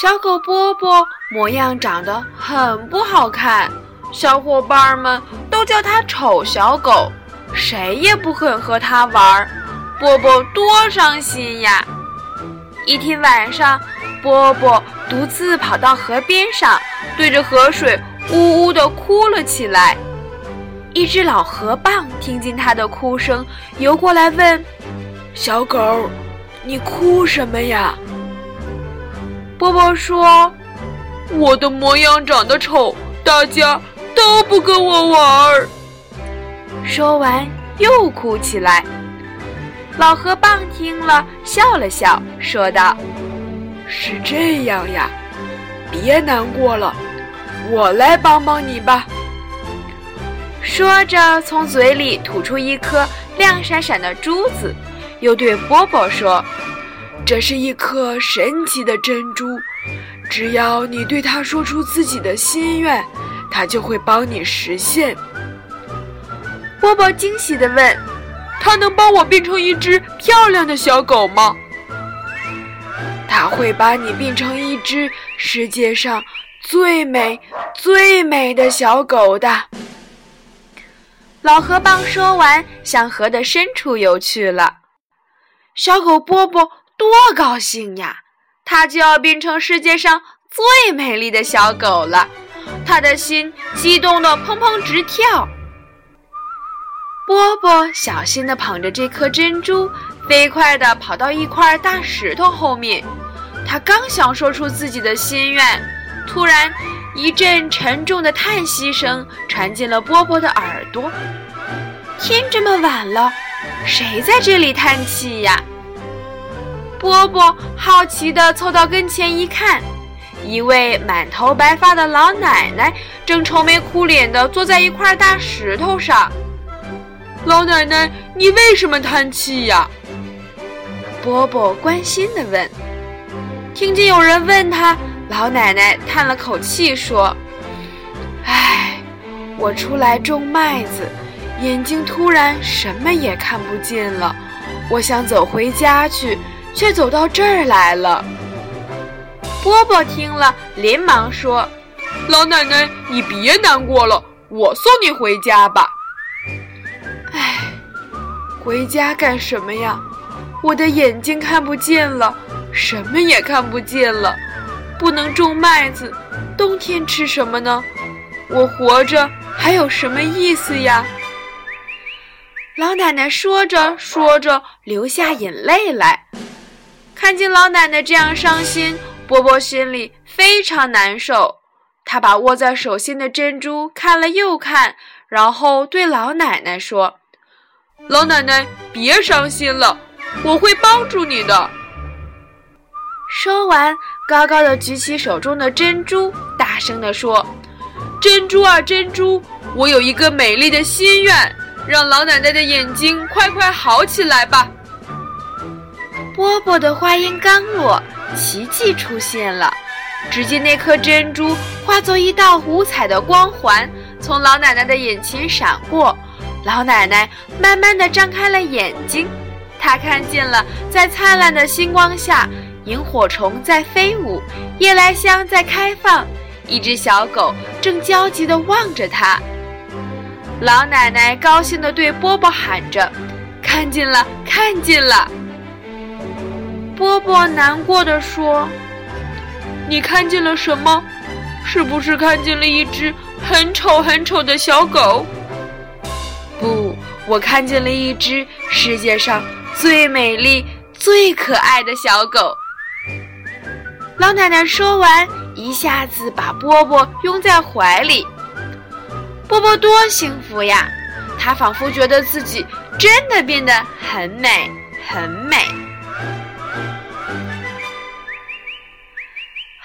小狗波波模样长得很不好看，小伙伴们都叫它丑小狗，谁也不肯和它玩。波波多伤心呀！一天晚上，波波独自跑到河边上，对着河水呜呜地哭了起来。一只老河蚌听见他的哭声，游过来问：“小狗，你哭什么呀？”波波说：“我的模样长得丑，大家都不跟我玩儿。”说完又哭起来。老河蚌听了笑了笑，说道：“是这样呀，别难过了，我来帮帮你吧。”说着，从嘴里吐出一颗亮闪闪的珠子，又对波波说。这是一颗神奇的珍珠，只要你对它说出自己的心愿，它就会帮你实现。波波惊喜地问：“它能帮我变成一只漂亮的小狗吗？”“它会把你变成一只世界上最美、最美的小狗的。”老河蚌说完，向河的深处游去了。小狗波波。多高兴呀！它就要变成世界上最美丽的小狗了，它的心激动的砰砰直跳。波波小心地捧着这颗珍珠，飞快地跑到一块大石头后面。他刚想说出自己的心愿，突然一阵沉重的叹息声传进了波波的耳朵。天这么晚了，谁在这里叹气呀？波波好奇地凑到跟前一看，一位满头白发的老奶奶正愁眉苦脸地坐在一块大石头上。老奶奶，你为什么叹气呀？波波关心地问。听见有人问他，老奶奶叹了口气说：“唉，我出来种麦子，眼睛突然什么也看不见了，我想走回家去。”却走到这儿来了。波波听了，连忙说：“老奶奶，你别难过了，我送你回家吧。”唉，回家干什么呀？我的眼睛看不见了，什么也看不见了，不能种麦子，冬天吃什么呢？我活着还有什么意思呀？老奶奶说着说着，流下眼泪来。看见老奶奶这样伤心，波波心里非常难受。他把握在手心的珍珠看了又看，然后对老奶奶说：“老奶奶，别伤心了，我会帮助你的。”说完，高高的举起手中的珍珠，大声地说：“珍珠啊，珍珠，我有一个美丽的心愿，让老奶奶的眼睛快快好起来吧。”波波的话音刚落，奇迹出现了。只见那颗珍珠化作一道五彩的光环，从老奶奶的眼前闪过。老奶奶慢慢地张开了眼睛，她看见了，在灿烂的星光下，萤火虫在飞舞，夜来香在开放，一只小狗正焦急地望着她。老奶奶高兴地对波波喊着：“看见了，看见了！”波波难过的说：“你看见了什么？是不是看见了一只很丑很丑的小狗？”“不，我看见了一只世界上最美丽、最可爱的小狗。”老奶奶说完，一下子把波波拥在怀里。波波多幸福呀！他仿佛觉得自己真的变得很美，很美。